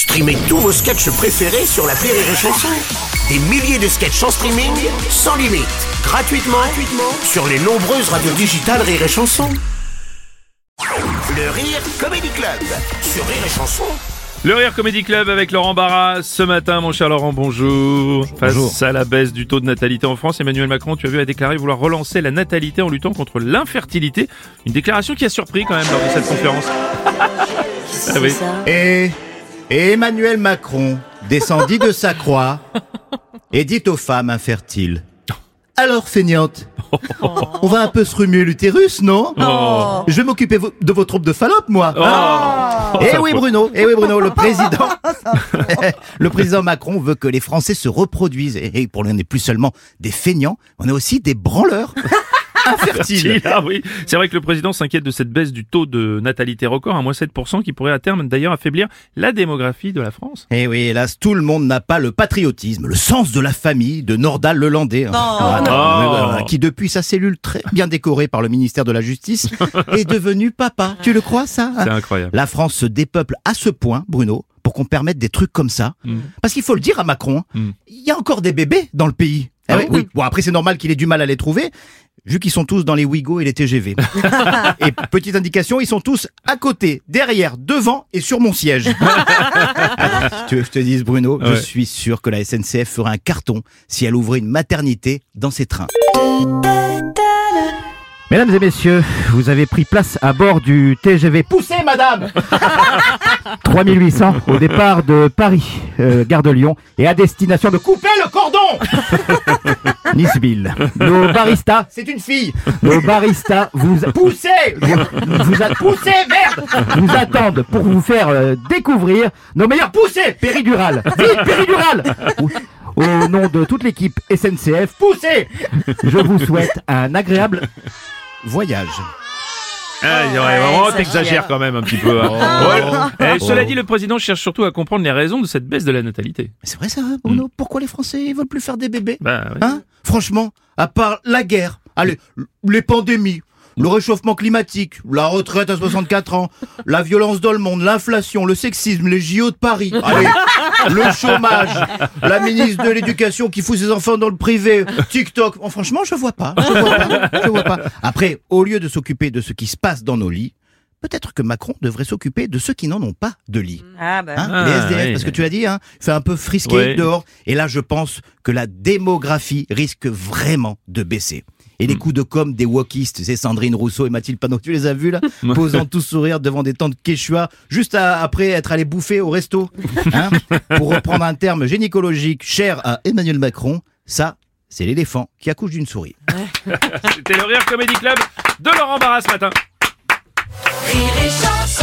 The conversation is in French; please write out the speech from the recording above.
Streamez tous vos sketchs préférés sur la Rire et Chanson. Des milliers de sketchs en streaming, sans limite, gratuitement, gratuitement sur les nombreuses radios digitales Rire et Chanson. Le Rire Comedy Club sur Rire et Chanson. Le Rire Comedy Club avec Laurent Barra. Ce matin, mon cher Laurent, bonjour. Face à la baisse du taux de natalité en France, Emmanuel Macron, tu as vu, a déclaré vouloir relancer la natalité en luttant contre l'infertilité. Une déclaration qui a surpris quand même lors de cette conférence. Ah oui. Et, et Emmanuel Macron descendit de sa croix et dit aux femmes infertiles Alors, feignante, on va un peu se remuer l'utérus, non Oh. Je vais m'occuper de vos troupes de Fallope, moi. Oh. Eh oui, Bruno, eh oui, Bruno, le président, le président Macron veut que les Français se reproduisent. Et pour lui, on n'est plus seulement des feignants, on est aussi des branleurs Ah oui, c'est vrai que le président s'inquiète de cette baisse du taux de natalité record, à moins 7%, qui pourrait à terme d'ailleurs affaiblir la démographie de la France. Eh oui, hélas, tout le monde n'a pas le patriotisme, le sens de la famille de Nordal Lelandais, hein. Non. Oui, voilà, qui depuis sa cellule très bien décorée par le ministère de la Justice est devenu papa. Tu le crois ça C'est incroyable. La France se dépeuple à ce point, Bruno, pour qu'on permette des trucs comme ça. Mm. Parce qu'il faut le dire à Macron, Mm. il y a encore des bébés dans le pays. Ah oui, bon oui. Bon, après, c'est normal qu'il ait du mal à les trouver, vu qu'ils sont tous dans les Ouigo et les TGV. et petite indication, ils sont tous à côté, derrière, devant et sur mon siège. Alors, tu veux que je te dise, Bruno, je suis sûr que la SNCF ferait un carton si elle ouvrait une maternité dans ses trains. Mesdames et messieurs, vous avez pris place à bord du TGV. Poussez, madame 3800 au départ de Paris, euh, gare de Lyon, et à destination de couper le cordon Nice-Ville. Nos baristas, c'est une fille. Nos baristas vous poussez, vous, vous a- poussez, merde, vous attendent pour vous faire euh, découvrir nos meilleurs poussées péridurales. Vite, péridurale. Au nom de toute l'équipe SNCF, poussez. Je vous souhaite un agréable voyage. Ah, ouais, vraiment, t'exagères quand même un petit peu. hein. Ouais. Eh, cela dit, le président cherche surtout à comprendre les raisons de cette baisse de la natalité. C'est vrai ça, Bruno Pourquoi les Français ils veulent plus faire des bébés Bah, ouais. Hein? Franchement, à part la guerre, allez, les pandémies, le réchauffement climatique, la retraite à 64 ans, la violence dans le monde, l'inflation, le sexisme, les JO de Paris, allez, le chômage, la ministre de l'éducation qui fout ses enfants dans le privé, TikTok. Oh, franchement, je vois pas, je vois pas, je vois pas. Après, au lieu de s'occuper de ce qui se passe dans nos lits, peut-être que Macron devrait s'occuper de ceux qui n'en ont pas de lit. Ah bah. Hein, Ah, les SDF, oui. parce que tu as dit, hein, il fait un peu frisqué Ouais. dehors. Et là, je pense que la démographie risque vraiment de baisser. Et Hmm. les coups de com des wokistes, c'est Sandrine Rousseau et Mathilde Panot, tu les as vus là Posant tous sourire devant des tentes quechua, juste à- après être allé bouffer au resto. Hein Pour reprendre un terme gynécologique cher à Emmanuel Macron, ça, c'est l'éléphant qui accouche d'une souris. C'était le Rire Comedy Club de Laurent Barra ce matin. Rire et chanson